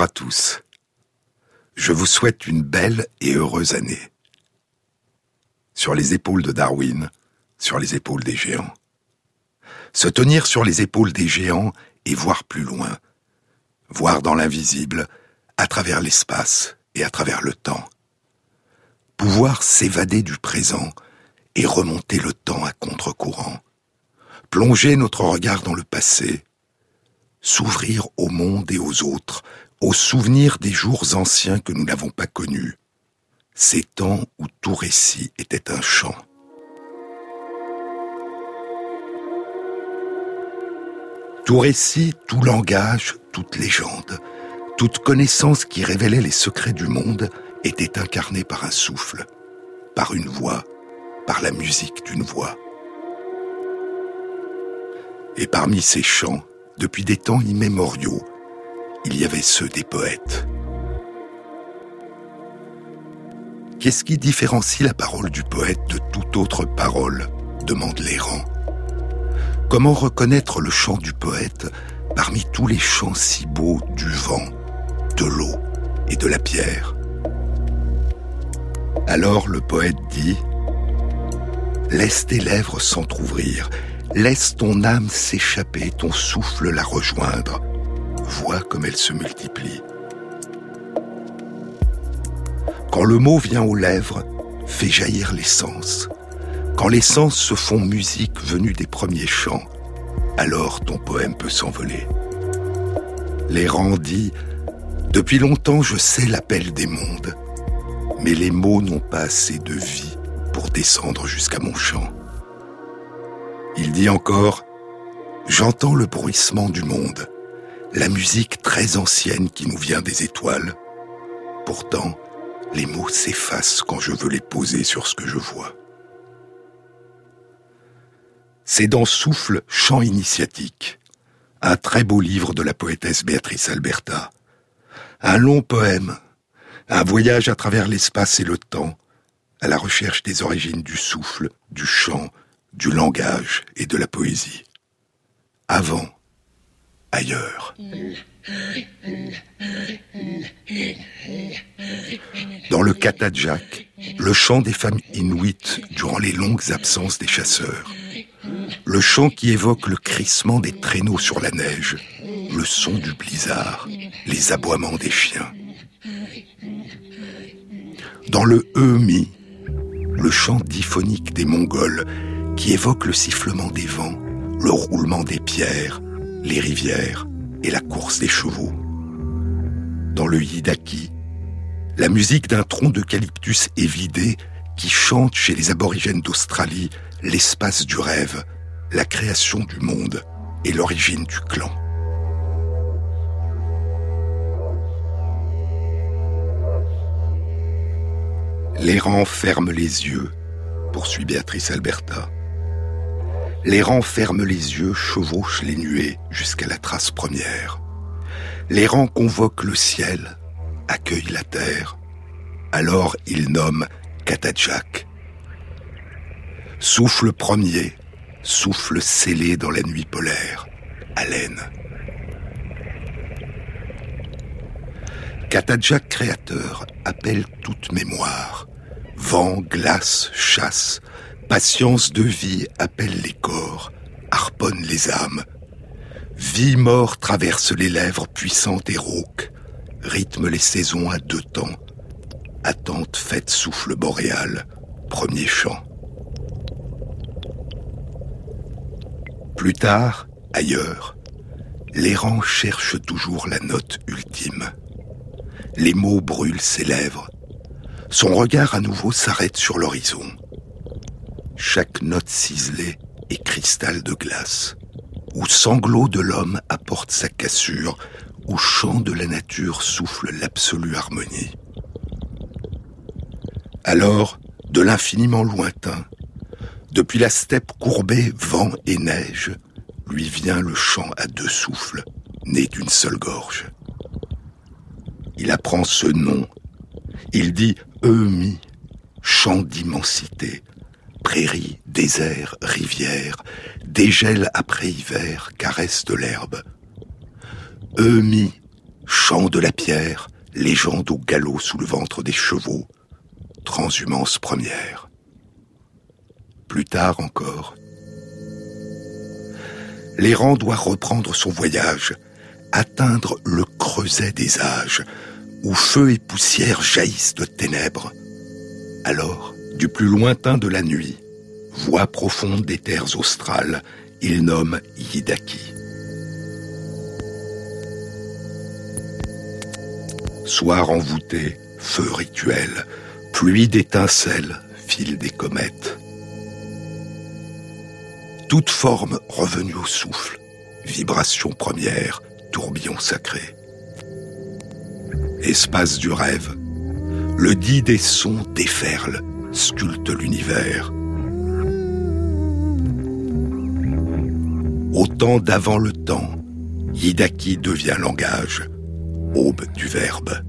À tous. Je vous souhaite une belle et heureuse année. Sur les épaules de Darwin, sur les épaules des géants. Se tenir sur les épaules des géants et voir plus loin. Voir dans l'invisible, à travers l'espace et à travers le temps. Pouvoir s'évader du présent et remonter le temps à contre-courant. Plonger notre regard dans le passé s'ouvrir au monde et aux autres, aux souvenirs des jours anciens que nous n'avons pas connus, ces temps où tout récit était un chant. Tout récit, tout langage, toute légende, toute connaissance qui révélait les secrets du monde était incarnée par un souffle, par une voix, par la musique d'une voix. Et parmi ces chants, depuis des temps immémoriaux, il y avait ceux des poètes. Qu'est-ce qui différencie la parole du poète de toute autre parole demande l'errant. Comment reconnaître le chant du poète parmi tous les chants si beaux du vent, de l'eau et de la pierre? Alors le poète dit Laisse tes lèvres s'entr'ouvrir Laisse ton âme s'échapper, ton souffle la rejoindre. Vois comme elle se multiplie. Quand le mot vient aux lèvres, fait jaillir les sens. Quand les sens se font musique venue des premiers chants, alors ton poème peut s'envoler. L'errant dit Depuis longtemps je sais l'appel des mondes, mais les mots n'ont pas assez de vie pour descendre jusqu'à mon chant. Il dit encore J'entends le bruissement du monde, la musique très ancienne qui nous vient des étoiles. Pourtant, les mots s'effacent quand je veux les poser sur ce que je vois. C'est dans Souffle, chant initiatique, un très beau livre de la poétesse Béatrice Alberta, un long poème, un voyage à travers l'espace et le temps, à la recherche des origines du souffle, du chant, du langage et de la poésie. Avant, ailleurs. Dans le Katadjak, le chant des femmes inuites durant les longues absences des chasseurs. Le chant qui évoque le crissement des traîneaux sur la neige, le son du blizzard, les aboiements des chiens. Dans le Eumi, le chant diphonique des Mongols qui évoque le sifflement des vents, le roulement des pierres, les rivières et la course des chevaux. Dans le Yidaki, la musique d'un tronc d'eucalyptus évidé qui chante chez les aborigènes d'Australie l'espace du rêve, la création du monde et l'origine du clan. L'errant ferme les yeux, poursuit Béatrice Alberta. L'errant ferme les yeux, chevauche les nuées jusqu'à la trace première. L'errant convoque le ciel, accueille la terre. Alors il nomme Katadjak. Souffle premier, souffle scellé dans la nuit polaire, haleine. Katadjak créateur appelle toute mémoire. Vent, glace, chasse, Patience de vie appelle les corps, harponne les âmes. Vie-mort traverse les lèvres puissantes et rauques, rythme les saisons à deux temps. Attente fête souffle boréal, premier chant. Plus tard, ailleurs, l'errant cherche toujours la note ultime. Les mots brûlent ses lèvres. Son regard à nouveau s'arrête sur l'horizon. Chaque note ciselée est cristal de glace, où sanglot de l'homme apporte sa cassure, où chant de la nature souffle l'absolue harmonie. Alors, de l'infiniment lointain, depuis la steppe courbée, vent et neige, lui vient le chant à deux souffles, né d'une seule gorge. Il apprend ce nom. Il dit Eumi, chant d'immensité, Prairies, déserts, rivières, dégel après hiver, caresse de l'herbe. Eumi, chant de la pierre, légende au galop sous le ventre des chevaux, transhumance première. Plus tard encore, l'errant doit reprendre son voyage, atteindre le creuset des âges, où feu et poussière jaillissent de ténèbres. Alors, du plus lointain de la nuit, voix profonde des terres australes, il nomme Yidaki. Soir envoûté, feu rituel, pluie d'étincelles, fil des comètes. Toute forme revenue au souffle, vibration première, tourbillon sacré. Espace du rêve, le dit des sons déferle, sculpte l'univers. Au temps d'avant le temps, Yidaki devient langage, aube du verbe.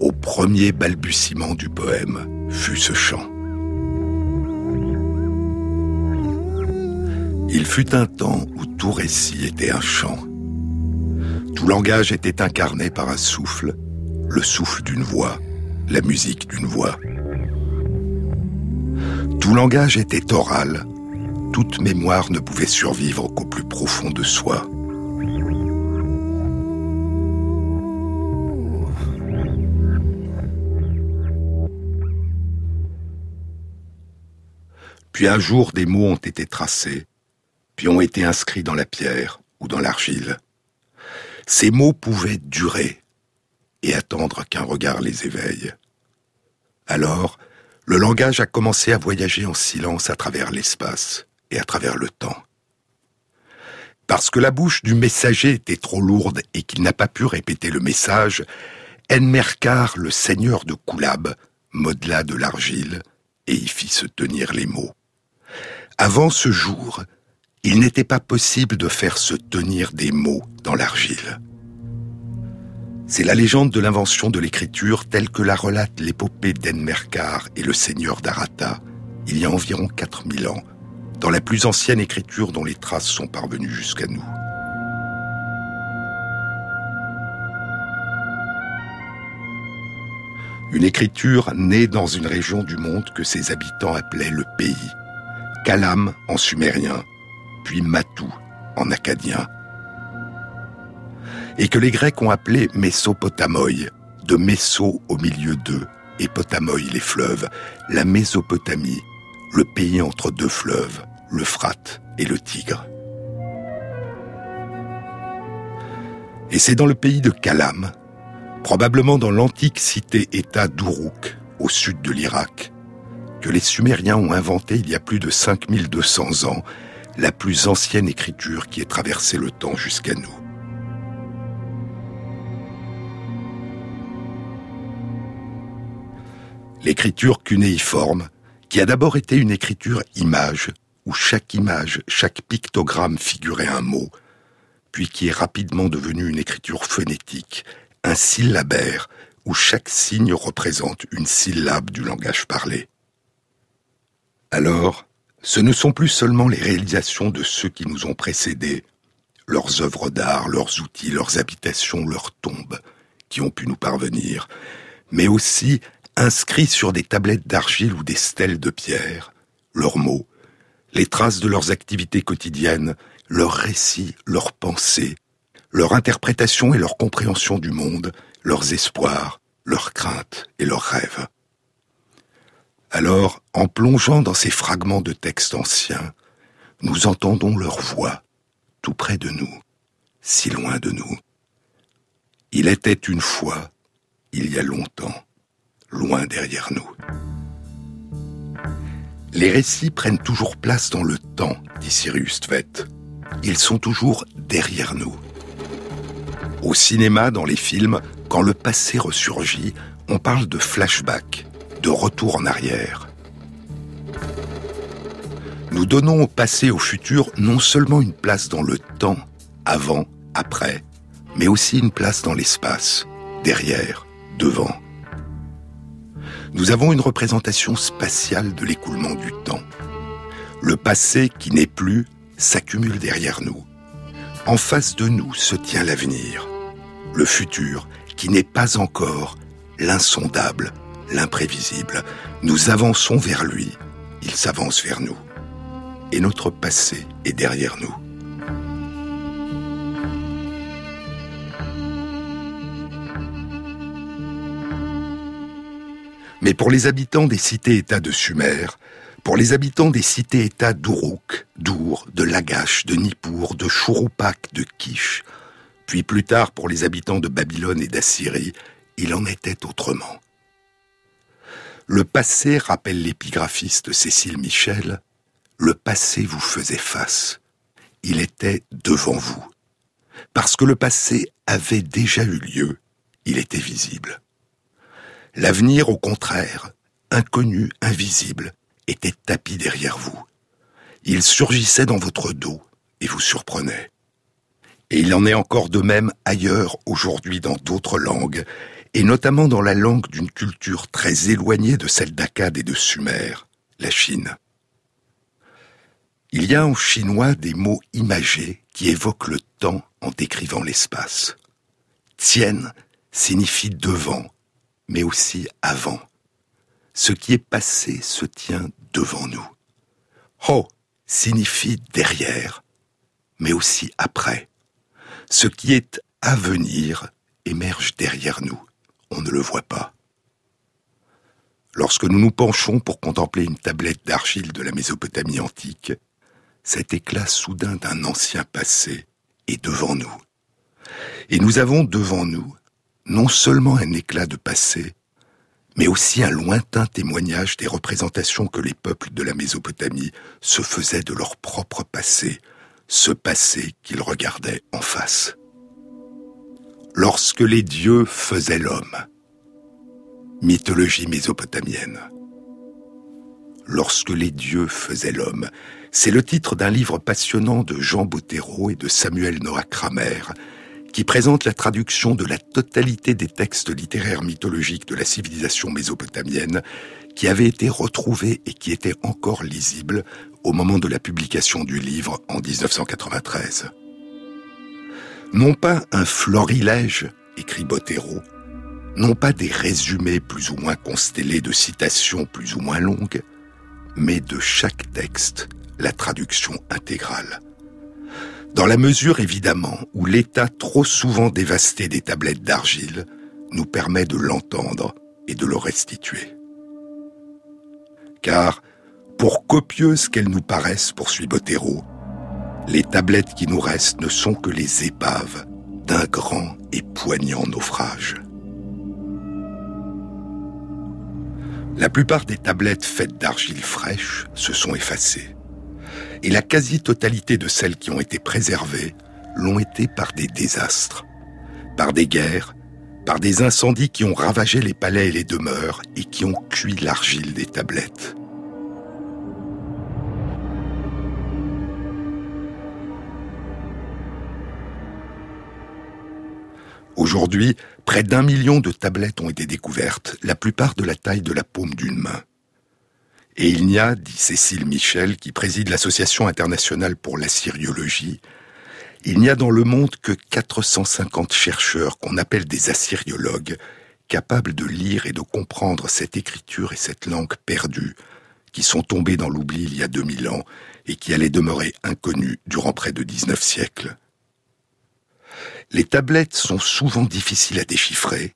Au premier balbutiement du poème fut ce chant. Il fut un temps où tout récit était un chant. Tout langage était incarné par un souffle, le souffle d'une voix, la musique d'une voix. Tout langage était oral, toute mémoire ne pouvait survivre qu'au plus profond de soi. Puis un jour des mots ont été tracés, puis ont été inscrits dans la pierre ou dans l'argile. Ces mots pouvaient durer et attendre qu'un regard les éveille. Alors, le langage a commencé à voyager en silence à travers l'espace et à travers le temps. Parce que la bouche du messager était trop lourde et qu'il n'a pas pu répéter le message, Enmerkar, le seigneur de Koulab, modela de l'argile et y fit se tenir les mots. Avant ce jour, il n'était pas possible de faire se tenir des mots dans l'argile. C'est la légende de l'invention de l'écriture telle que la relate l'épopée d'Enmerkar et le seigneur d'Arata, il y a environ 4000 ans, dans la plus ancienne écriture dont les traces sont parvenues jusqu'à nous. Une écriture née dans une région du monde que ses habitants appelaient le pays. Kalam en sumérien, puis Matou en acadien. Et que les Grecs ont appelé Mésopotamoi, de Méso au milieu d'eux, et Potamoi les fleuves, la Mésopotamie, le pays entre deux fleuves, l'Euphrate et le Tigre. Et c'est dans le pays de Kalam, probablement dans l'antique cité-État d'Uruk, au sud de l'Irak, que les Sumériens ont inventé il y a plus de 5200 ans la plus ancienne écriture qui ait traversé le temps jusqu'à nous. L'écriture cunéiforme, qui a d'abord été une écriture image, où chaque image, chaque pictogramme figurait un mot, puis qui est rapidement devenue une écriture phonétique, un syllabaire, où chaque signe représente une syllabe du langage parlé. Alors, ce ne sont plus seulement les réalisations de ceux qui nous ont précédés, leurs œuvres d'art, leurs outils, leurs habitations, leurs tombes, qui ont pu nous parvenir, mais aussi inscrits sur des tablettes d'argile ou des stèles de pierre, leurs mots, les traces de leurs activités quotidiennes, leurs récits, leurs pensées, leur interprétation et leur compréhension du monde, leurs espoirs, leurs craintes et leurs rêves. Alors, en plongeant dans ces fragments de textes anciens, nous entendons leur voix, tout près de nous, si loin de nous. Il était une fois, il y a longtemps, loin derrière nous. Les récits prennent toujours place dans le temps, dit Sirius Tvet. Ils sont toujours derrière nous. Au cinéma, dans les films, quand le passé ressurgit, on parle de flashback, de retour en arrière. Nous donnons au passé et au futur non seulement une place dans le temps, avant, après, mais aussi une place dans l'espace, derrière, devant nous avons une représentation spatiale de l'écoulement du temps. Le passé qui n'est plus s'accumule derrière nous. En face de nous se tient l'avenir. le futur, qui n'est pas encore l'insondable, l'imprévisible. Nous avançons vers lui, il s'avance vers nous. Et notre passé est derrière nous. Mais pour les habitants des cités-États de Sumer, pour les habitants des cités-États d'Uruk, d'Our, de Lagash, de Nippur, de Churupak, de Kish, puis plus tard pour les habitants de Babylone et d'Assyrie, il en était autrement. Le passé, rappelle l'épigraphiste Cécile Michel, le passé vous faisait face. Il était devant vous. Parce que le passé avait déjà eu lieu, il était visible. L'avenir, au contraire, inconnu, invisible, était tapis derrière vous. Il surgissait dans votre dos et vous surprenait. Et il en est encore de même ailleurs aujourd'hui dans d'autres langues, et notamment dans la langue d'une culture très éloignée de celle d'Akkad et de Sumer, la Chine. Il y a en chinois des mots imagés qui évoquent le temps en décrivant l'espace. Tien signifie devant, mais aussi avant. Ce qui est passé se tient devant nous. Ho signifie derrière, mais aussi après. Ce qui est à venir émerge derrière nous. On ne le voit pas. Lorsque nous nous penchons pour contempler une tablette d'argile de la Mésopotamie antique, cet éclat soudain d'un ancien passé est devant nous. Et nous avons devant nous non seulement un éclat de passé, mais aussi un lointain témoignage des représentations que les peuples de la Mésopotamie se faisaient de leur propre passé, ce passé qu'ils regardaient en face. Lorsque les dieux faisaient l'homme. Mythologie mésopotamienne. Lorsque les dieux faisaient l'homme, c'est le titre d'un livre passionnant de Jean Bottero et de Samuel Noah Kramer, qui présente la traduction de la totalité des textes littéraires mythologiques de la civilisation mésopotamienne qui avaient été retrouvés et qui étaient encore lisibles au moment de la publication du livre en 1993. Non pas un florilège, écrit Bottero, non pas des résumés plus ou moins constellés de citations plus ou moins longues, mais de chaque texte, la traduction intégrale dans la mesure évidemment où l'état trop souvent dévasté des tablettes d'argile nous permet de l'entendre et de le restituer. Car, pour copieuses qu'elles nous paraissent, poursuit Bottero, les tablettes qui nous restent ne sont que les épaves d'un grand et poignant naufrage. La plupart des tablettes faites d'argile fraîche se sont effacées et la quasi-totalité de celles qui ont été préservées l'ont été par des désastres, par des guerres, par des incendies qui ont ravagé les palais et les demeures et qui ont cuit l'argile des tablettes. Aujourd'hui, près d'un million de tablettes ont été découvertes, la plupart de la taille de la paume d'une main. Et il n'y a, dit Cécile Michel, qui préside l'Association internationale pour l'assyriologie, il n'y a dans le monde que 450 chercheurs qu'on appelle des assyriologues, capables de lire et de comprendre cette écriture et cette langue perdue, qui sont tombées dans l'oubli il y a 2000 ans et qui allaient demeurer inconnues durant près de 19 siècles. Les tablettes sont souvent difficiles à déchiffrer,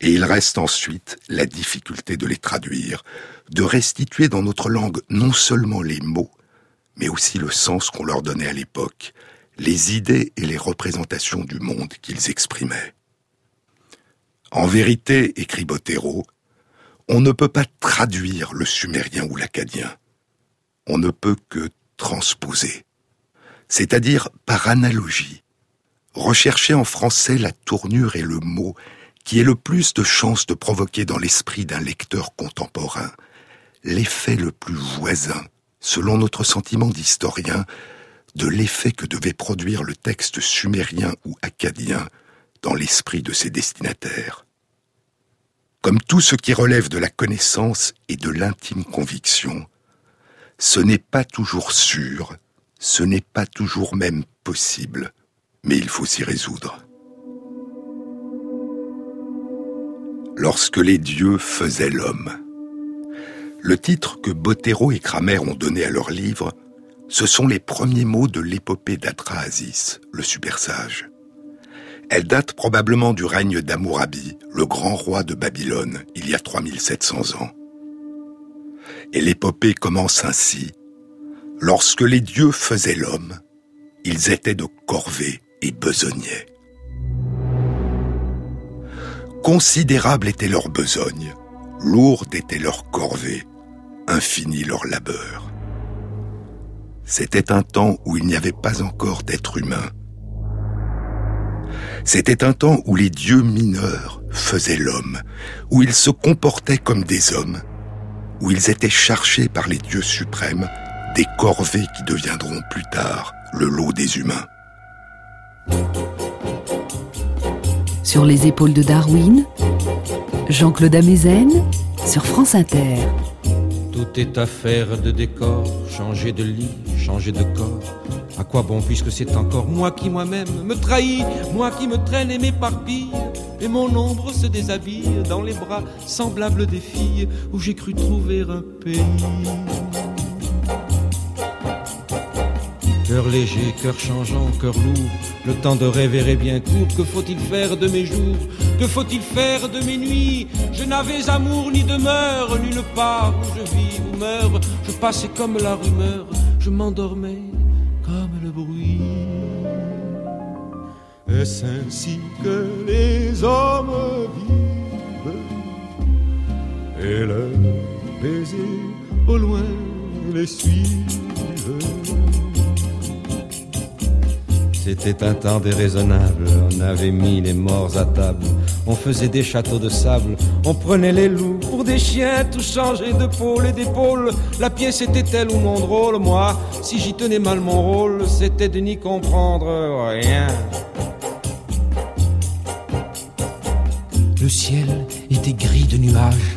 et il reste ensuite la difficulté de les traduire, de restituer dans notre langue non seulement les mots, mais aussi le sens qu'on leur donnait à l'époque, les idées et les représentations du monde qu'ils exprimaient. En vérité, écrit Bottero, on ne peut pas traduire le sumérien ou l'acadien. On ne peut que transposer, c'est-à-dire par analogie, rechercher en français la tournure et le mot qui ait le plus de chances de provoquer dans l'esprit d'un lecteur contemporain l'effet le plus voisin, selon notre sentiment d'historien, de l'effet que devait produire le texte sumérien ou acadien dans l'esprit de ses destinataires. Comme tout ce qui relève de la connaissance et de l'intime conviction, ce n'est pas toujours sûr, ce n'est pas toujours même possible, mais il faut s'y résoudre. Lorsque les dieux faisaient l'homme. Le titre que Bottero et Kramer ont donné à leur livre, ce sont les premiers mots de l'épopée d'Atrahasis, le super sage. Elle date probablement du règne d'Amourabi, le grand roi de Babylone, il y a 3700 ans. Et l'épopée commence ainsi. Lorsque les dieux faisaient l'homme, ils étaient de corvée et besognaient. Considérable était leur besogne, lourde était leur corvée, infini leur labeur. C'était un temps où il n'y avait pas encore d'être humain. C'était un temps où les dieux mineurs faisaient l'homme, où ils se comportaient comme des hommes, où ils étaient chargés par les dieux suprêmes des corvées qui deviendront plus tard le lot des humains. Sur les épaules de Darwin, Jean-Claude Amezen sur France Inter. Tout est affaire de décor, changer de lit, changer de corps. À quoi bon puisque c'est encore moi qui moi-même me trahis, moi qui me traîne et m'éparpille, et mon ombre se déshabille dans les bras semblables des filles où j'ai cru trouver un pays. Cœur léger, cœur changeant, cœur lourd, le temps de rêver est bien court. Que faut-il faire de mes jours? Que faut-il faire de mes nuits? Je n'avais amour ni demeure, nulle part où je vis ou meurs. Je passais comme la rumeur, je m'endormais comme le bruit. Est-ce ainsi que les hommes vivent? Et leurs baisers au loin les suivent C'était un temps déraisonnable, on avait mis les morts à table, on faisait des châteaux de sable, on prenait les loups pour des chiens, tout changeait de pôle et d'épaule. La pièce était telle ou mon drôle, moi, si j'y tenais mal mon rôle, c'était de n'y comprendre rien. Le ciel était gris de nuages,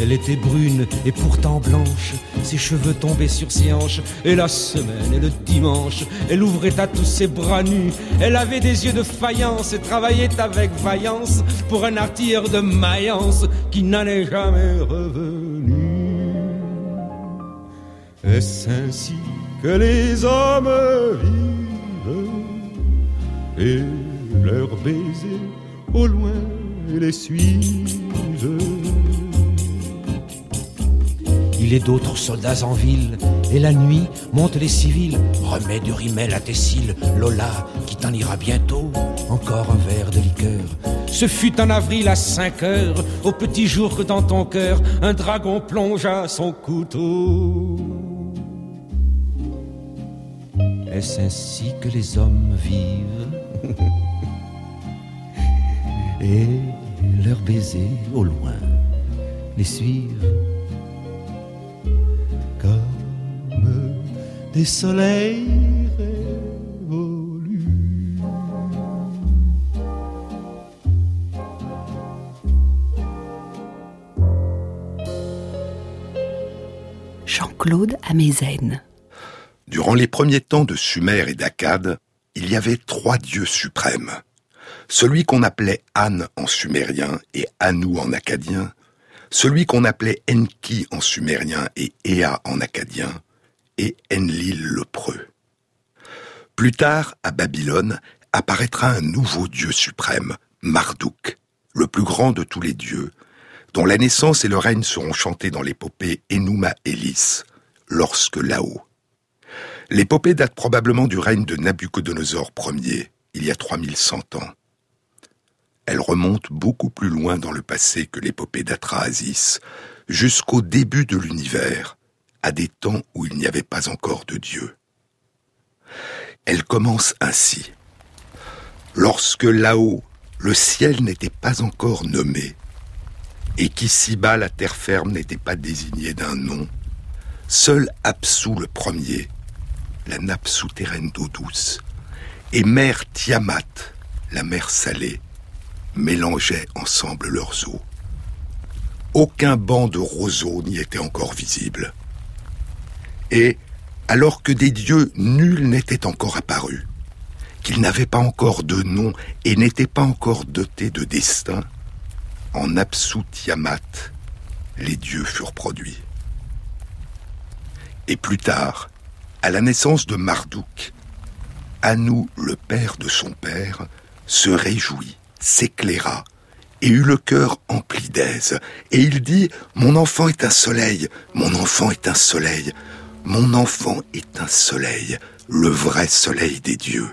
Elle était brune et pourtant blanche, ses cheveux tombaient sur ses hanches, et la semaine et le dimanche, elle ouvrait à tous ses bras nus. Elle avait des yeux de faïence et travaillait avec vaillance pour un artilleur de Mayence qui n'en est jamais revenu. Est-ce ainsi que les hommes vivent et leurs baisers au loin les suivent? Il est d'autres soldats en ville, et la nuit montent les civils. Remets du rimel à tes cils, Lola, qui t'en ira bientôt. Encore un verre de liqueur. Ce fut en avril à 5 heures, au petit jour que dans ton cœur, un dragon plongea son couteau. Est-ce ainsi que les hommes vivent? Et leurs baisers au loin les suivent des soleils révolus. Jean-Claude Amezen. Durant les premiers temps de Sumer et d'Akkad, il y avait trois dieux suprêmes. Celui qu'on appelait An en sumérien et Anu en akkadien, celui qu'on appelait Enki en sumérien et Ea en akkadien, et Enlil le preux. Plus tard, à Babylone, apparaîtra un nouveau dieu suprême, Marduk, le plus grand de tous les dieux, dont la naissance et le règne seront chantés dans l'épopée Enuma Elis, lorsque là-haut. L'épopée date probablement du règne de Nabucodonosor Ier, il y a 3100 ans. Elle remonte beaucoup plus loin dans le passé que l'épopée d'Atrahasis, jusqu'au début de l'univers, à des temps où il n'y avait pas encore de Dieu. Elle commence ainsi. Lorsque là-haut, le ciel n'était pas encore nommé, et qu'ici-bas la terre ferme n'était pas désignée d'un nom, seul Apsu le premier, la nappe souterraine d'eau douce, et mère Tiamat, la mer salée, mélangeaient ensemble leurs eaux. Aucun banc de roseaux n'y était encore visible. Et, alors que des dieux nuls n'étaient encore apparus, qu'ils n'avaient pas encore de nom et n'étaient pas encore dotés de destin, en Apsu Tiamat, les dieux furent produits. Et plus tard, à la naissance de Marduk, Anu, le père de son père, se réjouit, s'éclaira, et eut le cœur empli d'aise. Et il dit, Mon enfant est un soleil, mon enfant est un soleil, mon enfant est un soleil, le vrai soleil des dieux.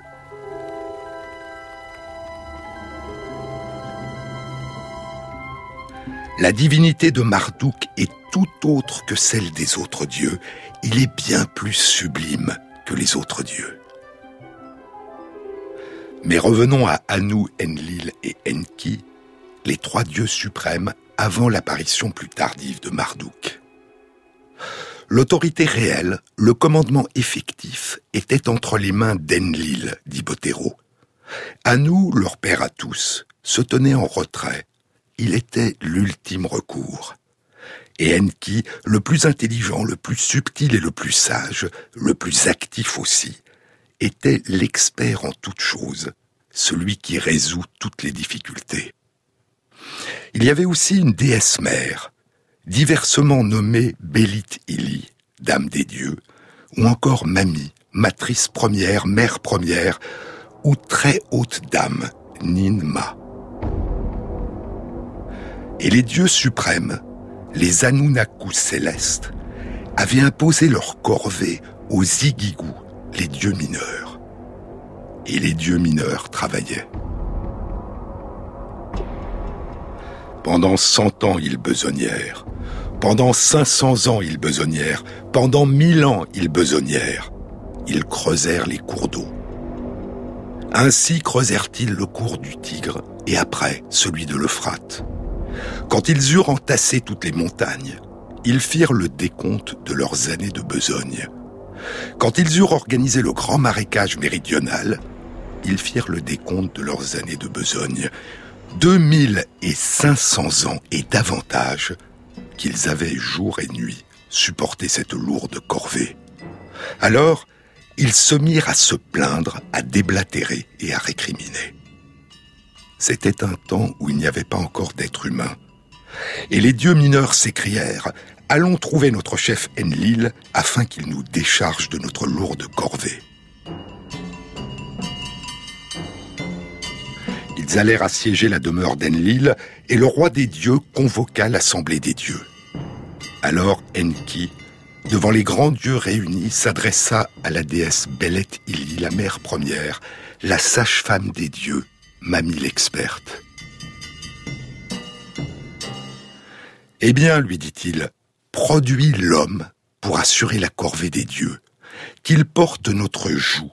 La divinité de Marduk est tout autre que celle des autres dieux. Il est bien plus sublime que les autres dieux. Mais revenons à Anu, Enlil et Enki, les trois dieux suprêmes avant l'apparition plus tardive de Marduk. L'autorité réelle, le commandement effectif, était entre les mains d'Enlil, dit Botero. Anu, leur père à tous, se tenait en retrait il était l'ultime recours. Et Enki, le plus intelligent, le plus subtil et le plus sage, le plus actif aussi, était l'expert en toutes choses, celui qui résout toutes les difficultés. Il y avait aussi une déesse mère, diversement nommée Bélit Ili, dame des dieux, ou encore Mami, matrice première, mère première, ou très haute dame, Ninma. Et les dieux suprêmes, les Anunnaku célestes, avaient imposé leur corvée aux Igigu, les dieux mineurs. Et les dieux mineurs travaillaient. Pendant cent ans, ils besognèrent. Pendant cinq cents ans, ils besognèrent. Pendant mille ans, ils besognèrent. Ils creusèrent les cours d'eau. Ainsi creusèrent-ils le cours du Tigre et après celui de l'Euphrate. Quand ils eurent entassé toutes les montagnes, ils firent le décompte de leurs années de besogne. Quand ils eurent organisé le grand marécage méridional, ils firent le décompte de leurs années de besogne. 2500 ans et davantage qu'ils avaient jour et nuit supporté cette lourde corvée. Alors, ils se mirent à se plaindre, à déblatérer et à récriminer. C'était un temps où il n'y avait pas encore d'êtres humains. Et les dieux mineurs s'écrièrent Allons trouver notre chef Enlil afin qu'il nous décharge de notre lourde corvée. Ils allèrent assiéger la demeure d'Enlil et le roi des dieux convoqua l'assemblée des dieux. Alors Enki, devant les grands dieux réunis, s'adressa à la déesse Belet Ili, la mère première, la sage-femme des dieux, mamie l'experte. Eh bien, lui dit-il, produis l'homme pour assurer la corvée des dieux, qu'il porte notre joug,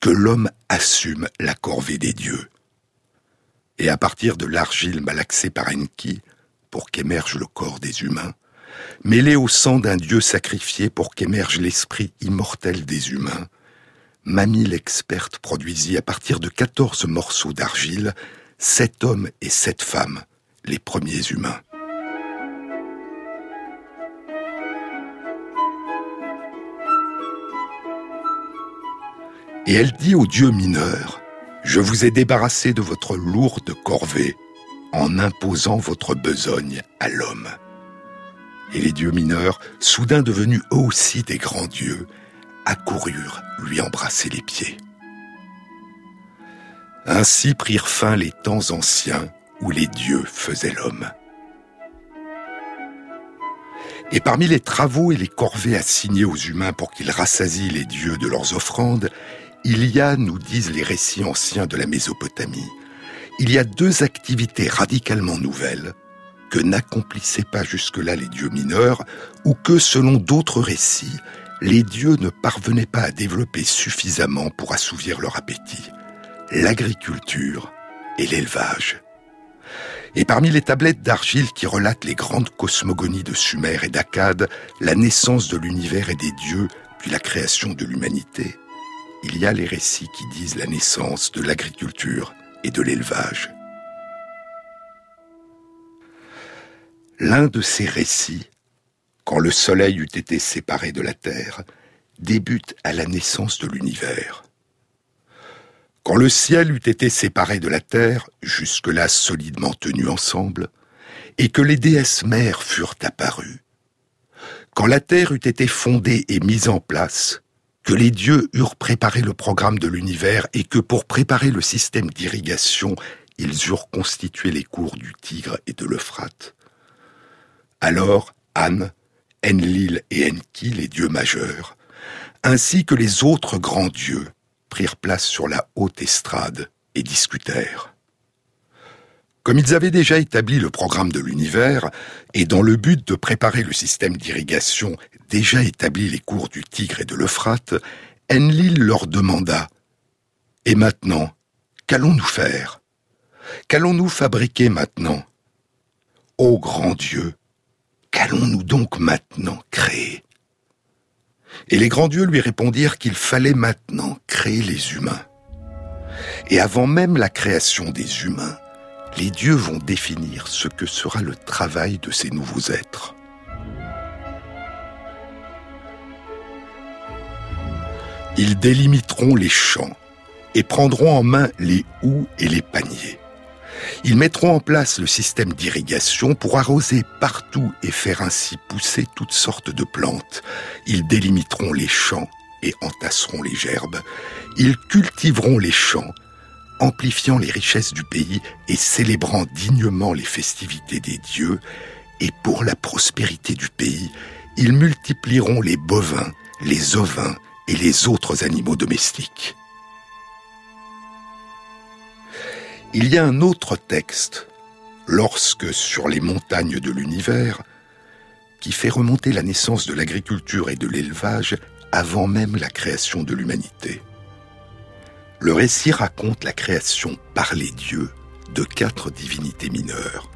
que l'homme assume la corvée des dieux. Et à partir de l'argile malaxée par Enki, pour qu'émerge le corps des humains, mêlé au sang d'un dieu sacrifié pour qu'émerge l'esprit immortel des humains, Mamie l'experte produisit à partir de quatorze morceaux d'argile sept hommes et sept femmes, les premiers humains. Et elle dit aux dieux mineurs, Je vous ai débarrassé de votre lourde corvée en imposant votre besogne à l'homme. Et les dieux mineurs, soudain devenus eux aussi des grands dieux, accoururent lui embrasser les pieds. Ainsi prirent fin les temps anciens où les dieux faisaient l'homme. Et parmi les travaux et les corvées assignés aux humains pour qu'ils rassasient les dieux de leurs offrandes, il y a, nous disent les récits anciens de la Mésopotamie, il y a deux activités radicalement nouvelles que n'accomplissaient pas jusque-là les dieux mineurs ou que, selon d'autres récits, les dieux ne parvenaient pas à développer suffisamment pour assouvir leur appétit. L'agriculture et l'élevage. Et parmi les tablettes d'argile qui relatent les grandes cosmogonies de Sumer et d'Akkad, la naissance de l'univers et des dieux, puis la création de l'humanité, il y a les récits qui disent la naissance de l'agriculture et de l'élevage. L'un de ces récits, quand le Soleil eût été séparé de la Terre, débute à la naissance de l'univers. Quand le ciel eût été séparé de la terre, jusque-là solidement tenus ensemble, et que les déesses mères furent apparues, quand la terre eût été fondée et mise en place, que les dieux eurent préparé le programme de l'univers et que pour préparer le système d'irrigation, ils eurent constitué les cours du Tigre et de l'Euphrate. Alors, Anne, Enlil et Enki, les dieux majeurs, ainsi que les autres grands dieux, prirent place sur la haute estrade et discutèrent. Comme ils avaient déjà établi le programme de l'univers, et dans le but de préparer le système d'irrigation déjà établi les cours du Tigre et de l'Euphrate, Enlil leur demanda Et maintenant, qu'allons-nous faire? Qu'allons-nous fabriquer maintenant? Ô grand Dieu, qu'allons-nous donc maintenant créer? Et les grands dieux lui répondirent qu'il fallait maintenant créer les humains. Et avant même la création des humains, les dieux vont définir ce que sera le travail de ces nouveaux êtres. Ils délimiteront les champs et prendront en main les houes et les paniers. Ils mettront en place le système d'irrigation pour arroser partout et faire ainsi pousser toutes sortes de plantes. Ils délimiteront les champs et entasseront les gerbes. Ils cultiveront les champs, amplifiant les richesses du pays et célébrant dignement les festivités des dieux. Et pour la prospérité du pays, ils multiplieront les bovins, les ovins et les autres animaux domestiques. Il y a un autre texte, lorsque sur les montagnes de l'univers, qui fait remonter la naissance de l'agriculture et de l'élevage avant même la création de l'humanité. Le récit raconte la création par les dieux de quatre divinités mineures.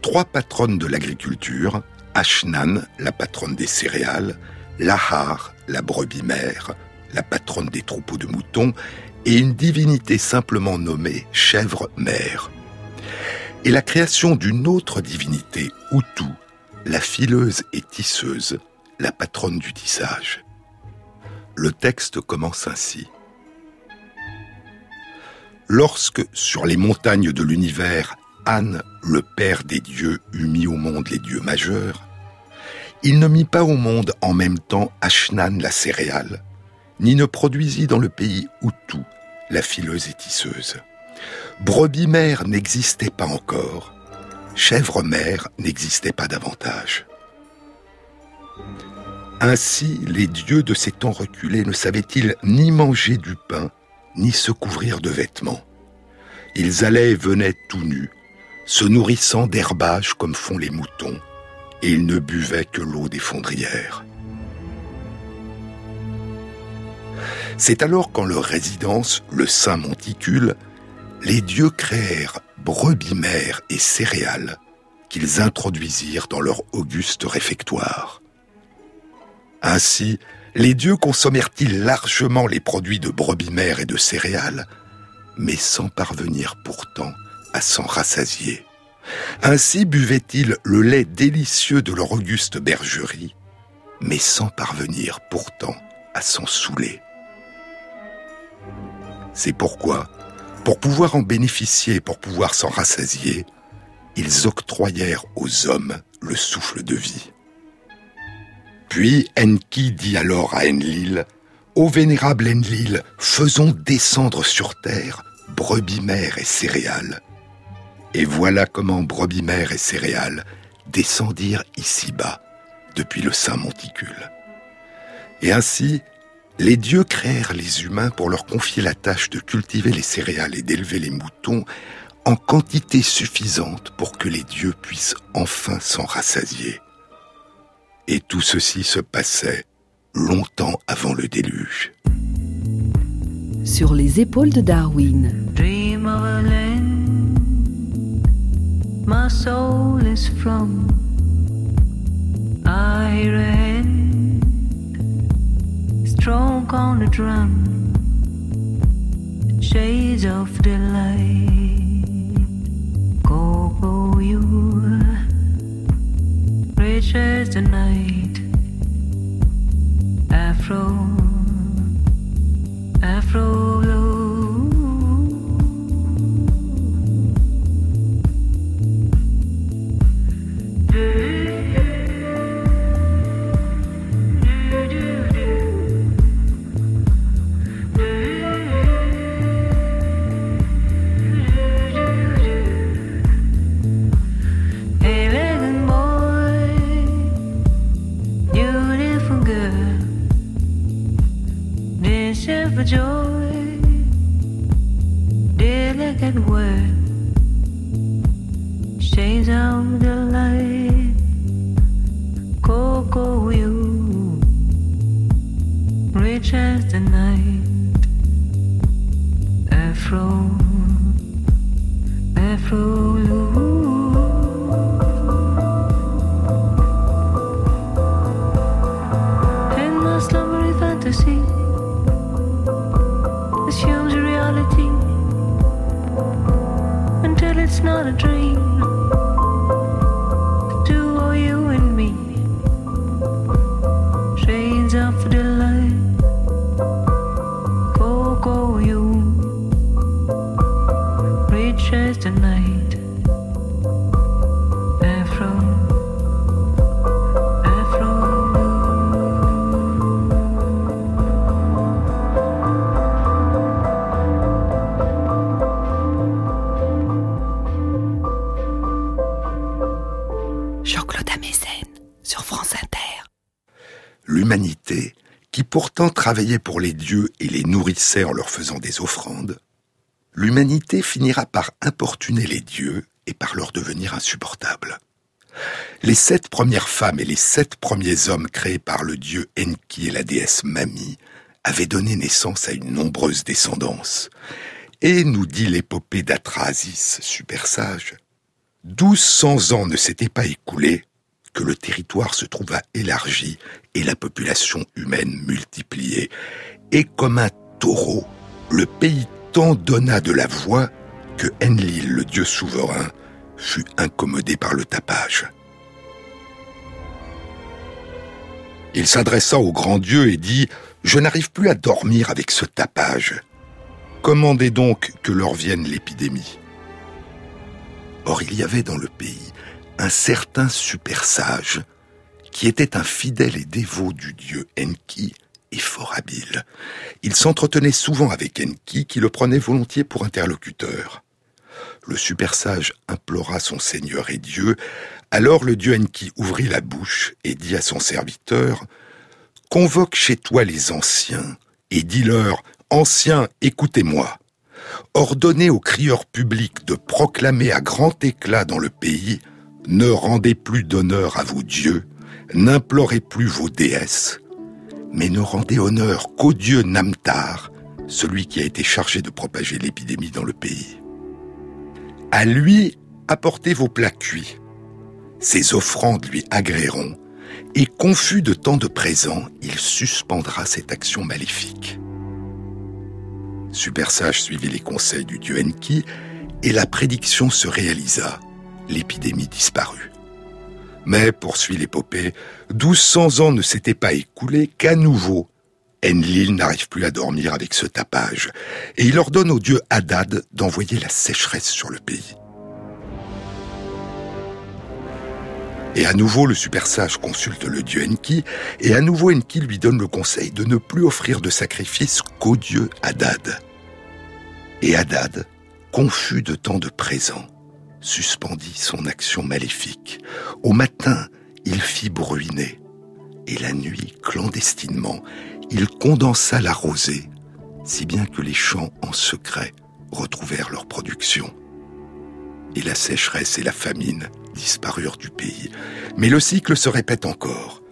Trois patronnes de l'agriculture, Ashnan, la patronne des céréales, Lahar, la brebis mère, la patronne des troupeaux de moutons, et une divinité simplement nommée chèvre-mère. Et la création d'une autre divinité, Utu, la fileuse et tisseuse, la patronne du tissage. Le texte commence ainsi. Lorsque, sur les montagnes de l'univers, Anne, le père des dieux, eut mis au monde les dieux majeurs, il ne mit pas au monde en même temps Ashnan la céréale, ni ne produisit dans le pays Utu, la fileuse et tisseuse. Brebis mère n'existait pas encore, chèvre mère n'existait pas davantage. Ainsi, les dieux de ces temps reculés ne savaient-ils ni manger du pain, ni se couvrir de vêtements. Ils allaient et venaient tout nus, se nourrissant d'herbages comme font les moutons, et ils ne buvaient que l'eau des fondrières. C'est alors qu'en leur résidence, le Saint Monticule, les dieux créèrent brebis mères et céréales qu'ils introduisirent dans leur auguste réfectoire. Ainsi, les dieux consommèrent-ils largement les produits de brebis mères et de céréales, mais sans parvenir pourtant à s'en rassasier. Ainsi buvaient-ils le lait délicieux de leur auguste bergerie, mais sans parvenir pourtant à s'en saouler. C'est pourquoi, pour pouvoir en bénéficier, pour pouvoir s'en rassasier, ils octroyèrent aux hommes le souffle de vie. Puis Enki dit alors à Enlil, Ô vénérable Enlil, faisons descendre sur terre brebis mères et céréales. Et voilà comment brebis mères et céréales descendirent ici-bas depuis le Saint Monticule. Et ainsi, les dieux créèrent les humains pour leur confier la tâche de cultiver les céréales et d'élever les moutons en quantité suffisante pour que les dieux puissent enfin s'en rassasier. Et tout ceci se passait longtemps avant le déluge. Sur les épaules de Darwin. Dream of a land my soul is from. stroke on the drum, shades of delight. Go, go, you, creatures night, Afro, Afro blue. for joy. Dear, look. Travaillait pour les dieux et les nourrissait en leur faisant des offrandes, l'humanité finira par importuner les dieux et par leur devenir insupportable. Les sept premières femmes et les sept premiers hommes créés par le dieu Enki et la déesse Mami avaient donné naissance à une nombreuse descendance. Et nous dit l'épopée d'Atrasis, super sage, douze cents ans ne s'étaient pas écoulés que le territoire se trouva élargi et la population humaine multipliée. Et comme un taureau, le pays tant donna de la voix que Enlil, le dieu souverain, fut incommodé par le tapage. Il s'adressa au grand Dieu et dit Je n'arrive plus à dormir avec ce tapage. Commandez donc que leur vienne l'épidémie. Or il y avait dans le pays un certain super sage qui était un fidèle et dévot du dieu Enki et fort habile. Il s'entretenait souvent avec Enki qui le prenait volontiers pour interlocuteur. Le super sage implora son Seigneur et Dieu. Alors le dieu Enki ouvrit la bouche et dit à son serviteur Convoque chez toi les anciens et dis-leur Anciens, écoutez-moi. Ordonnez aux crieurs publics de proclamer à grand éclat dans le pays Ne rendez plus d'honneur à vos dieux, n'implorez plus vos déesses, mais ne rendez honneur qu'au dieu Namtar, celui qui a été chargé de propager l'épidémie dans le pays. À lui, apportez vos plats cuits. Ses offrandes lui agréeront, et confus de tant de présents, il suspendra cette action maléfique. Super sage suivit les conseils du dieu Enki, et la prédiction se réalisa. L'épidémie disparut. Mais, poursuit l'épopée, 1200 ans ne s'étaient pas écoulés qu'à nouveau, Enlil n'arrive plus à dormir avec ce tapage, et il ordonne au dieu Hadad d'envoyer la sécheresse sur le pays. Et à nouveau, le super sage consulte le dieu Enki, et à nouveau Enki lui donne le conseil de ne plus offrir de sacrifice qu'au dieu Hadad. Et Hadad, confus de tant de présents, suspendit son action maléfique. Au matin, il fit bruiner, et la nuit, clandestinement, il condensa la rosée, si bien que les champs en secret retrouvèrent leur production. Et la sécheresse et la famine disparurent du pays. Mais le cycle se répète encore.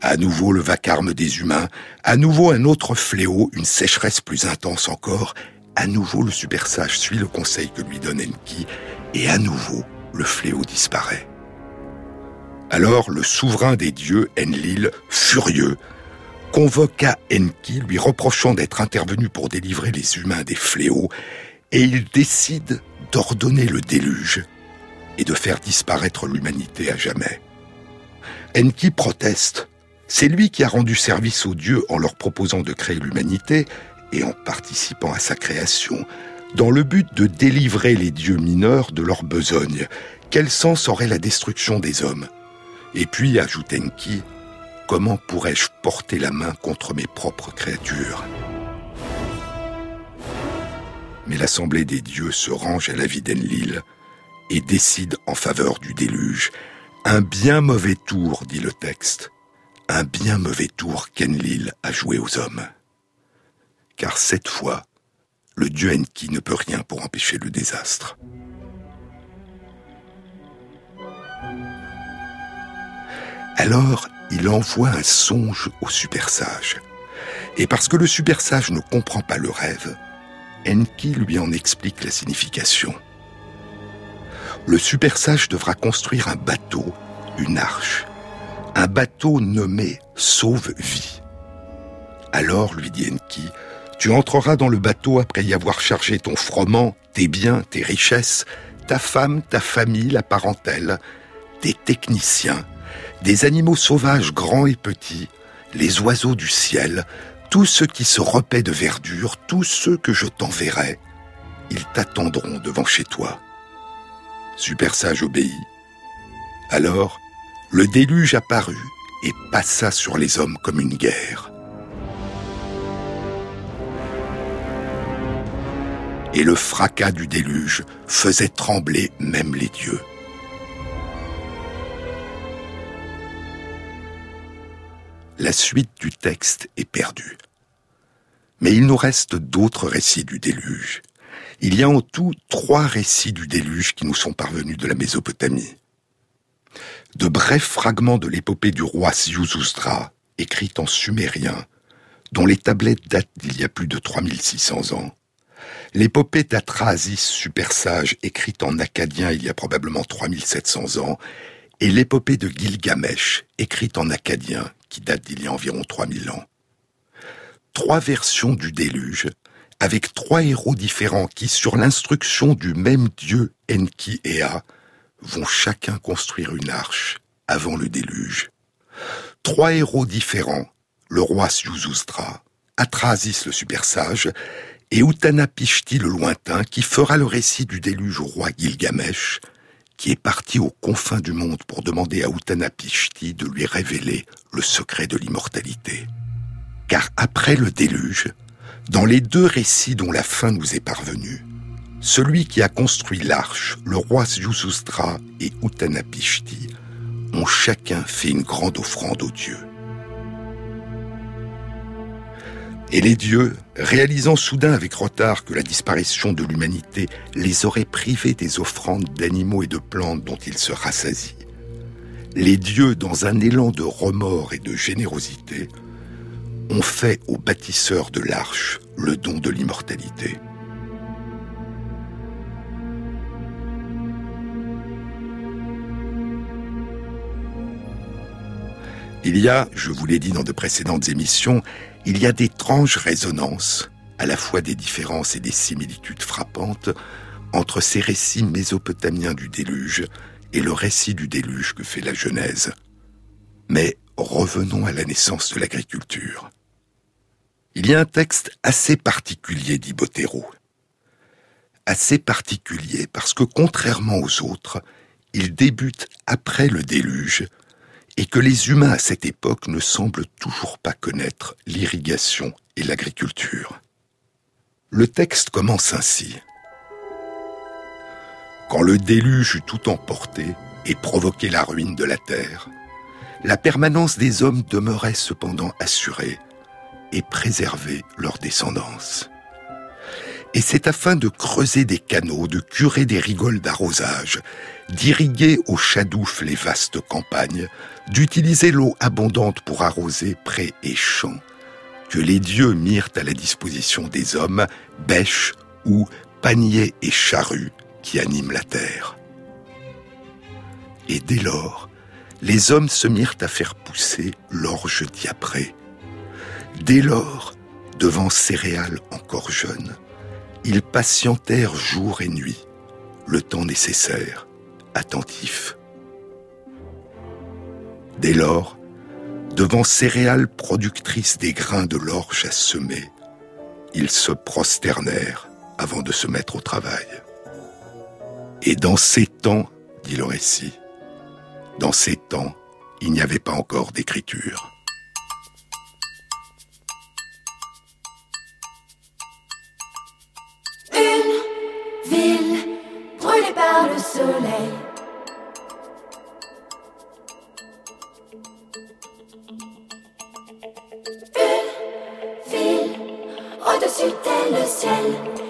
À nouveau le vacarme des humains, à nouveau un autre fléau, une sécheresse plus intense encore, à nouveau le super sage suit le conseil que lui donne Enki, et à nouveau le fléau disparaît. Alors le souverain des dieux, Enlil, furieux, convoqua Enki, lui reprochant d'être intervenu pour délivrer les humains des fléaux, et il décide d'ordonner le déluge et de faire disparaître l'humanité à jamais. Enki proteste. C'est lui qui a rendu service aux dieux en leur proposant de créer l'humanité et en participant à sa création, dans le but de délivrer les dieux mineurs de leur besogne. Quel sens aurait la destruction des hommes? Et puis, ajoute Enki, comment pourrais-je porter la main contre mes propres créatures? Mais l'assemblée des dieux se range à l'avis d'Enlil et décide en faveur du déluge. Un bien mauvais tour, dit le texte. Un bien mauvais tour qu'Enlil a joué aux hommes. Car cette fois, le dieu Enki ne peut rien pour empêcher le désastre. Alors, il envoie un songe au super sage. Et parce que le super sage ne comprend pas le rêve, Enki lui en explique la signification. Le super sage devra construire un bateau, une arche, un bateau nommé Sauve-Vie. Alors, lui dit Enki, tu entreras dans le bateau après y avoir chargé ton froment, tes biens, tes richesses, ta femme, ta famille, la parentèle, tes techniciens, des animaux sauvages grands et petits, les oiseaux du ciel, tous ceux qui se repaient de verdure, tous ceux que je t'enverrai, ils t'attendront devant chez toi. Super sage obéit. Alors, le déluge apparut et passa sur les hommes comme une guerre. Et le fracas du déluge faisait trembler même les dieux. la suite du texte est perdue. Mais il nous reste d'autres récits du déluge. Il y a en tout trois récits du déluge qui nous sont parvenus de la Mésopotamie. De brefs fragments de l'épopée du roi Siouzoustra, écrite en sumérien, dont les tablettes datent d'il y a plus de 3600 ans. L'épopée d'Atrasis super sage, écrite en acadien il y a probablement 3700 ans, et l'épopée de Gilgamesh, écrite en acadien, qui date d'il y a environ 3000 ans. Trois versions du déluge, avec trois héros différents qui, sur l'instruction du même dieu Enki-Ea, vont chacun construire une arche avant le déluge. Trois héros différents, le roi Siouzoustra, Atrasis le super sage, et Utanapishti le lointain, qui fera le récit du déluge au roi Gilgamesh, qui est parti aux confins du monde pour demander à Utanapishti de lui révéler le secret de l'immortalité. Car après le déluge, dans les deux récits dont la fin nous est parvenue, celui qui a construit l'arche, le roi Yusustra et Utanapishti, ont chacun fait une grande offrande aux dieux. Et les dieux, réalisant soudain avec retard que la disparition de l'humanité les aurait privés des offrandes d'animaux et de plantes dont ils se rassasient, les dieux, dans un élan de remords et de générosité, ont fait aux bâtisseurs de l'arche le don de l'immortalité. Il y a, je vous l'ai dit dans de précédentes émissions, il y a d'étranges résonances, à la fois des différences et des similitudes frappantes, entre ces récits mésopotamiens du déluge et le récit du déluge que fait la Genèse. Mais revenons à la naissance de l'agriculture. Il y a un texte assez particulier, dit Bottero. Assez particulier parce que contrairement aux autres, il débute après le déluge et que les humains à cette époque ne semblent toujours pas connaître l'irrigation et l'agriculture. Le texte commence ainsi. Quand le déluge eut tout emporté et provoqué la ruine de la terre, la permanence des hommes demeurait cependant assurée et préserver leur descendance. Et c'est afin de creuser des canaux, de curer des rigoles d'arrosage, d'irriguer au chadouf les vastes campagnes, d'utiliser l'eau abondante pour arroser prés et champs, que les dieux mirent à la disposition des hommes bêches ou paniers et charrues qui animent la terre. Et dès lors, les hommes se mirent à faire pousser l'orge diaprée. Dès lors, devant céréales encore jeunes, ils patientèrent jour et nuit, le temps nécessaire, attentifs. Dès lors, devant céréales productrices des grains de l'orge à semer, ils se prosternèrent avant de se mettre au travail. Et dans ces temps, dit le récit, dans ces temps, il n'y avait pas encore d'écriture. Une ville brûlée par le soleil. Une ville au-dessus d'elle le ciel.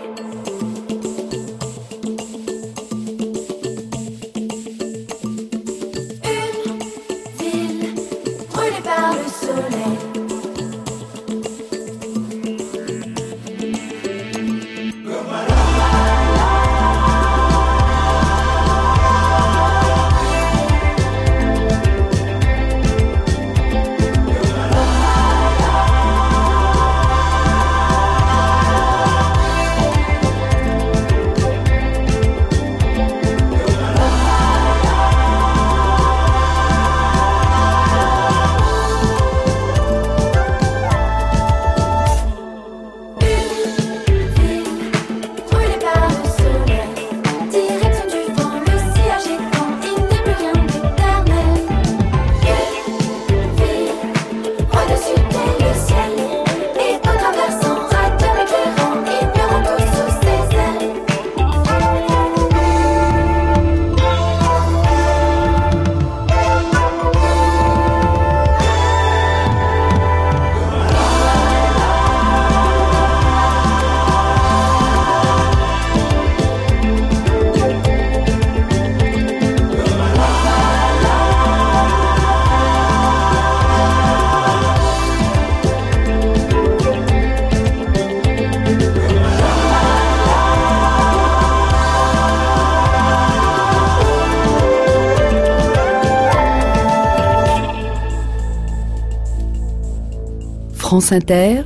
France Inter,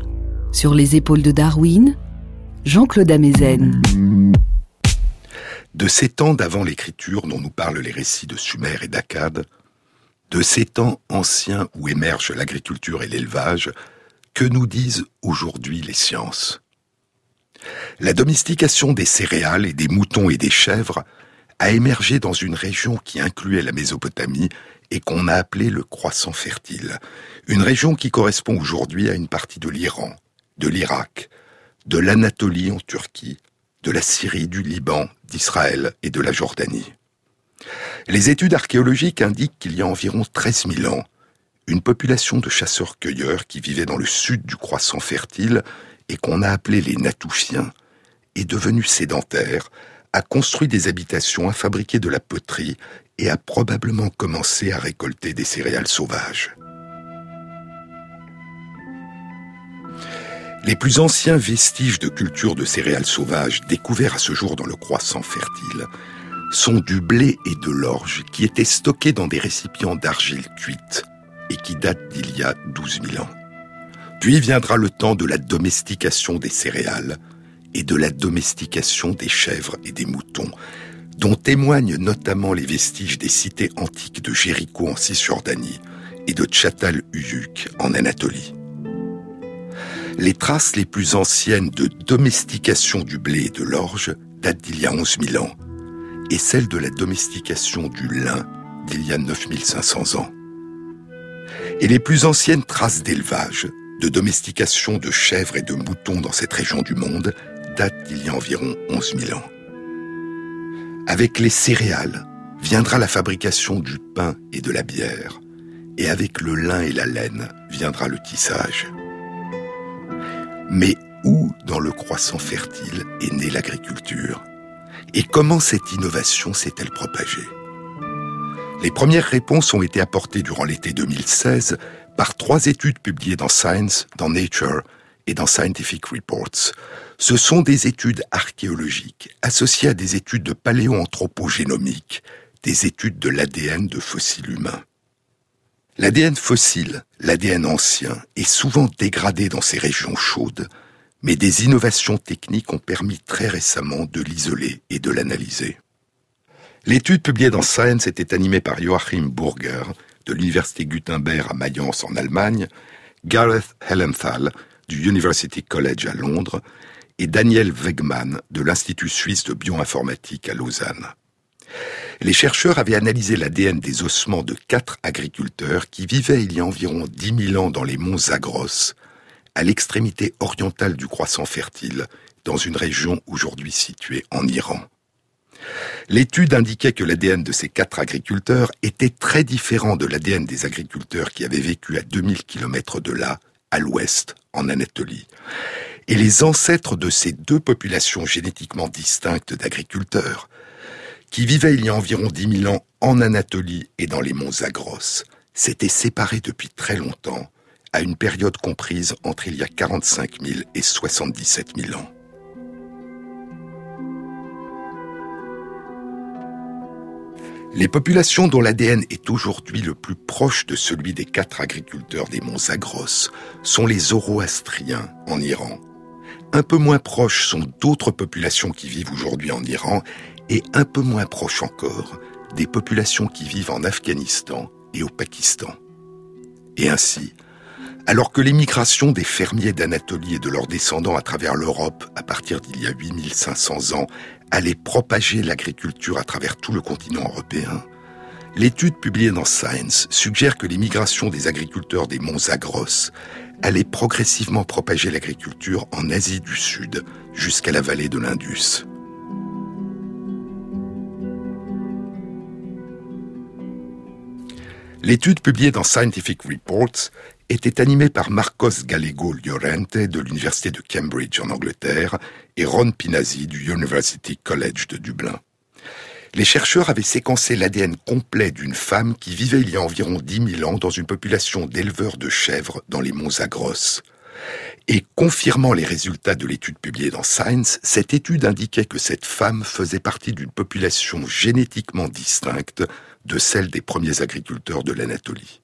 sur les épaules de Darwin, Jean-Claude Amezen. De ces temps d'avant l'écriture dont nous parlent les récits de Sumer et d'Akkad, de ces temps anciens où émergent l'agriculture et l'élevage, que nous disent aujourd'hui les sciences? La domestication des céréales et des moutons et des chèvres a émergé dans une région qui incluait la Mésopotamie et qu'on a appelée le croissant fertile, une région qui correspond aujourd'hui à une partie de l'Iran, de l'Irak, de l'Anatolie en Turquie, de la Syrie, du Liban, d'Israël et de la Jordanie. Les études archéologiques indiquent qu'il y a environ 13 000 ans, une population de chasseurs-cueilleurs qui vivait dans le sud du croissant fertile et qu'on a appelé les Natouchiens, est devenue sédentaire, a construit des habitations, a fabriqué de la poterie et a probablement commencé à récolter des céréales sauvages. Les plus anciens vestiges de culture de céréales sauvages découverts à ce jour dans le croissant fertile sont du blé et de l'orge qui étaient stockés dans des récipients d'argile cuite et qui datent d'il y a 12 000 ans. Puis viendra le temps de la domestication des céréales et de la domestication des chèvres et des moutons, dont témoignent notamment les vestiges des cités antiques de Jéricho en Cisjordanie et de Tchatal-Uyuk en Anatolie. Les traces les plus anciennes de domestication du blé et de l'orge datent d'il y a 11 000 ans, et celles de la domestication du lin d'il y a 9500 ans. Et les plus anciennes traces d'élevage, de domestication de chèvres et de moutons dans cette région du monde datent d'il y a environ 11 000 ans. Avec les céréales viendra la fabrication du pain et de la bière, et avec le lin et la laine viendra le tissage. Mais où dans le croissant fertile est née l'agriculture? Et comment cette innovation s'est-elle propagée? Les premières réponses ont été apportées durant l'été 2016 par trois études publiées dans Science, dans Nature et dans Scientific Reports. Ce sont des études archéologiques associées à des études de paléoanthropogénomique, des études de l'ADN de fossiles humains. L'ADN fossile, l'ADN ancien, est souvent dégradé dans ces régions chaudes, mais des innovations techniques ont permis très récemment de l'isoler et de l'analyser. L'étude publiée dans Science était animée par Joachim Burger, de l'Université Gutenberg à Mayence en Allemagne, Gareth Hellenthal du University College à Londres et Daniel Wegman de l'Institut suisse de bioinformatique à Lausanne. Les chercheurs avaient analysé l'ADN des ossements de quatre agriculteurs qui vivaient il y a environ 10 000 ans dans les monts Zagros, à l'extrémité orientale du croissant fertile, dans une région aujourd'hui située en Iran. L'étude indiquait que l'ADN de ces quatre agriculteurs était très différent de l'ADN des agriculteurs qui avaient vécu à 2000 km de là, à l'ouest, en Anatolie. Et les ancêtres de ces deux populations génétiquement distinctes d'agriculteurs, qui vivaient il y a environ 10 000 ans en Anatolie et dans les monts Zagros, s'étaient séparés depuis très longtemps, à une période comprise entre il y a 45 000 et 77 000 ans. Les populations dont l'ADN est aujourd'hui le plus proche de celui des quatre agriculteurs des monts Zagros sont les Zoroastriens en Iran. Un peu moins proches sont d'autres populations qui vivent aujourd'hui en Iran et un peu moins proches encore des populations qui vivent en Afghanistan et au Pakistan. Et ainsi, alors que l'émigration des fermiers d'Anatolie et de leurs descendants à travers l'Europe à partir d'il y a 8500 ans allait propager l'agriculture à travers tout le continent européen, l'étude publiée dans Science suggère que l'émigration des agriculteurs des monts Zagros allait progressivement propager l'agriculture en Asie du Sud jusqu'à la vallée de l'Indus. L'étude publiée dans Scientific Reports était animée par Marcos Gallego Llorente de l'Université de Cambridge en Angleterre et Ron Pinazzi du University College de Dublin. Les chercheurs avaient séquencé l'ADN complet d'une femme qui vivait il y a environ 10 000 ans dans une population d'éleveurs de chèvres dans les monts Zagros. Et confirmant les résultats de l'étude publiée dans Science, cette étude indiquait que cette femme faisait partie d'une population génétiquement distincte de celle des premiers agriculteurs de l'Anatolie.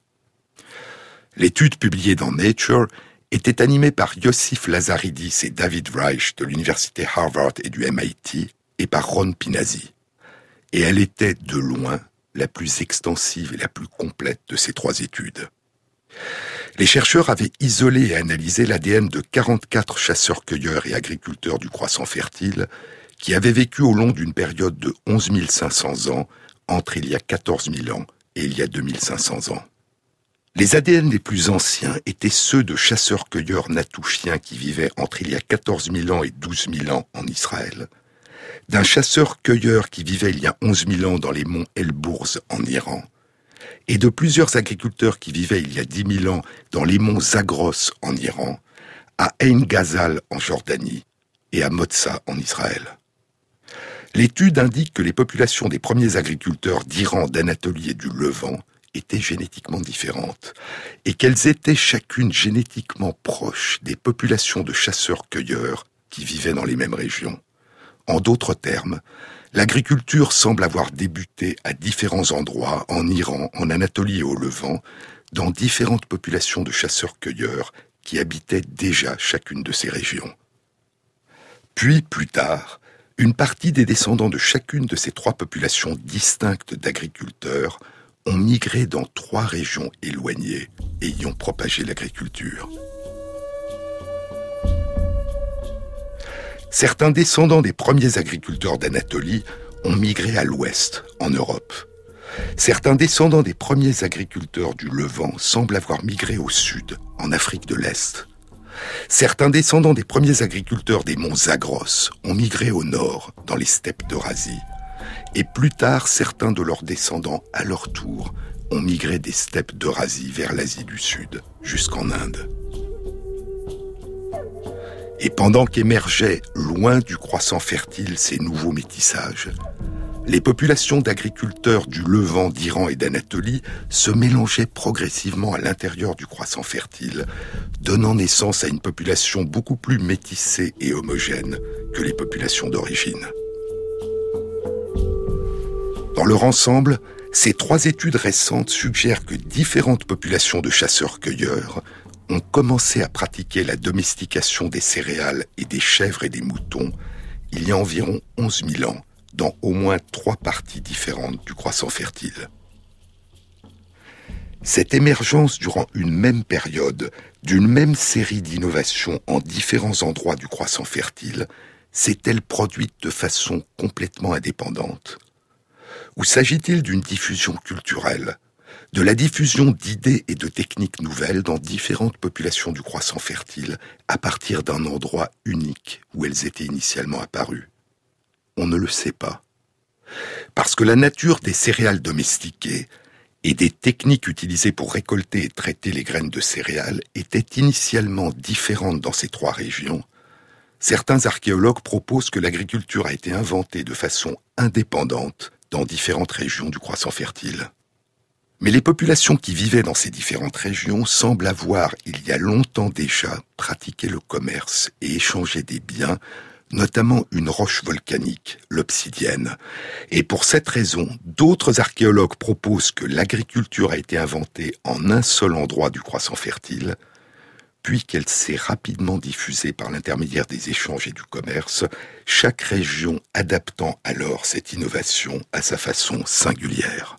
L'étude publiée dans Nature était animée par Yossif Lazaridis et David Reich de l'université Harvard et du MIT et par Ron Pinazzi. Et elle était de loin la plus extensive et la plus complète de ces trois études. Les chercheurs avaient isolé et analysé l'ADN de 44 chasseurs-cueilleurs et agriculteurs du croissant fertile qui avaient vécu au long d'une période de 11 500 ans entre il y a 14 000 ans et il y a 2500 ans. Les ADN les plus anciens étaient ceux de chasseurs-cueilleurs natouchiens qui vivaient entre il y a 14 000 ans et 12 000 ans en Israël, d'un chasseur-cueilleur qui vivait il y a 11 000 ans dans les monts Elbourz en Iran, et de plusieurs agriculteurs qui vivaient il y a 10 000 ans dans les monts Zagros en Iran, à Ein Ghazal en Jordanie et à Motsa en Israël. L'étude indique que les populations des premiers agriculteurs d'Iran, d'Anatolie et du Levant étaient génétiquement différentes et qu'elles étaient chacune génétiquement proches des populations de chasseurs-cueilleurs qui vivaient dans les mêmes régions. En d'autres termes, l'agriculture semble avoir débuté à différents endroits, en Iran, en Anatolie et au Levant, dans différentes populations de chasseurs-cueilleurs qui habitaient déjà chacune de ces régions. Puis, plus tard, une partie des descendants de chacune de ces trois populations distinctes d'agriculteurs ont migré dans trois régions éloignées et y ont propagé l'agriculture. Certains descendants des premiers agriculteurs d'Anatolie ont migré à l'ouest, en Europe. Certains descendants des premiers agriculteurs du Levant semblent avoir migré au sud, en Afrique de l'Est. Certains descendants des premiers agriculteurs des monts Zagros ont migré au nord, dans les steppes d'Eurasie. Et plus tard, certains de leurs descendants, à leur tour, ont migré des steppes d'Eurasie vers l'Asie du Sud, jusqu'en Inde. Et pendant qu'émergeaient, loin du croissant fertile, ces nouveaux métissages, les populations d'agriculteurs du Levant, d'Iran et d'Anatolie se mélangeaient progressivement à l'intérieur du croissant fertile, donnant naissance à une population beaucoup plus métissée et homogène que les populations d'origine. Dans leur ensemble, ces trois études récentes suggèrent que différentes populations de chasseurs-cueilleurs ont commencé à pratiquer la domestication des céréales et des chèvres et des moutons il y a environ 11 000 ans dans au moins trois parties différentes du croissant fertile. Cette émergence durant une même période d'une même série d'innovations en différents endroits du croissant fertile s'est-elle produite de façon complètement indépendante? Ou s'agit-il d'une diffusion culturelle de la diffusion d'idées et de techniques nouvelles dans différentes populations du croissant fertile à partir d'un endroit unique où elles étaient initialement apparues? On ne le sait pas. Parce que la nature des céréales domestiquées et des techniques utilisées pour récolter et traiter les graines de céréales étaient initialement différentes dans ces trois régions, certains archéologues proposent que l'agriculture a été inventée de façon indépendante dans différentes régions du croissant fertile. Mais les populations qui vivaient dans ces différentes régions semblent avoir, il y a longtemps déjà, pratiqué le commerce et échangé des biens, notamment une roche volcanique, l'obsidienne. Et pour cette raison, d'autres archéologues proposent que l'agriculture a été inventée en un seul endroit du croissant fertile, puis qu'elle s'est rapidement diffusée par l'intermédiaire des échanges et du commerce, chaque région adaptant alors cette innovation à sa façon singulière.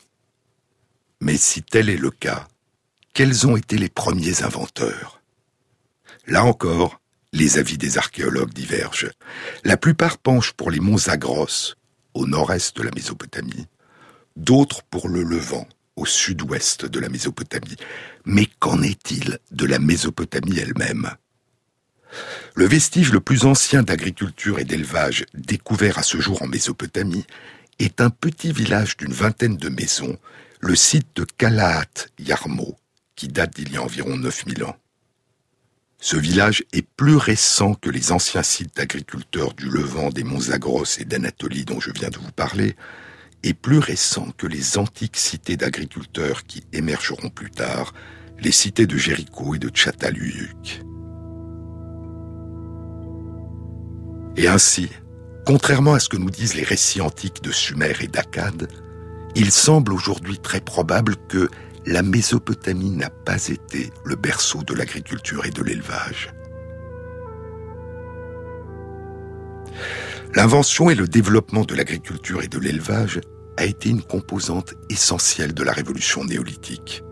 Mais si tel est le cas, quels ont été les premiers inventeurs? Là encore, les avis des archéologues divergent. La plupart penchent pour les monts Zagros, au nord-est de la Mésopotamie, d'autres pour le Levant, au sud-ouest de la Mésopotamie. Mais qu'en est-il de la Mésopotamie elle-même? Le vestige le plus ancien d'agriculture et d'élevage découvert à ce jour en Mésopotamie est un petit village d'une vingtaine de maisons le site de Kalaat Yarmo, qui date d'il y a environ 9000 ans. Ce village est plus récent que les anciens sites d'agriculteurs du Levant, des monts Zagros et d'Anatolie dont je viens de vous parler, et plus récent que les antiques cités d'agriculteurs qui émergeront plus tard, les cités de Jéricho et de Tchataluyuk. Et ainsi, contrairement à ce que nous disent les récits antiques de Sumer et d'Akkad, il semble aujourd'hui très probable que la Mésopotamie n'a pas été le berceau de l'agriculture et de l'élevage. L'invention et le développement de l'agriculture et de l'élevage a été une composante essentielle de la révolution néolithique.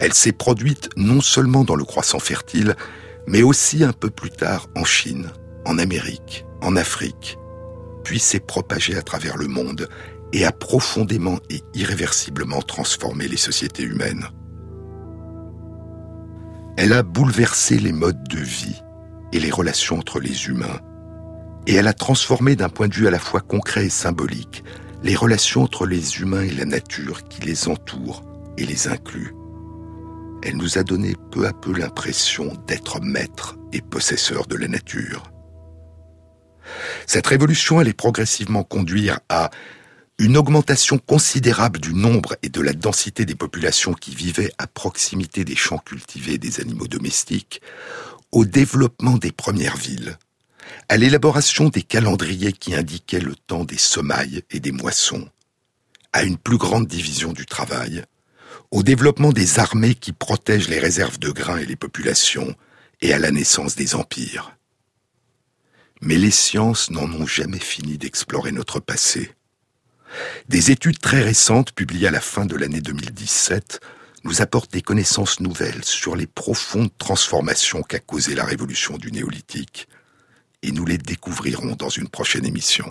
Elle s'est produite non seulement dans le croissant fertile, mais aussi un peu plus tard en Chine, en Amérique, en Afrique, puis s'est propagée à travers le monde et a profondément et irréversiblement transformé les sociétés humaines. Elle a bouleversé les modes de vie et les relations entre les humains, et elle a transformé d'un point de vue à la fois concret et symbolique les relations entre les humains et la nature qui les entoure et les inclut. Elle nous a donné peu à peu l'impression d'être maîtres et possesseurs de la nature. Cette révolution allait progressivement conduire à une augmentation considérable du nombre et de la densité des populations qui vivaient à proximité des champs cultivés des animaux domestiques, au développement des premières villes, à l'élaboration des calendriers qui indiquaient le temps des semailles et des moissons, à une plus grande division du travail, au développement des armées qui protègent les réserves de grains et les populations, et à la naissance des empires. Mais les sciences n'en ont jamais fini d'explorer notre passé. Des études très récentes, publiées à la fin de l'année 2017, nous apportent des connaissances nouvelles sur les profondes transformations qu'a causées la révolution du néolithique, et nous les découvrirons dans une prochaine émission.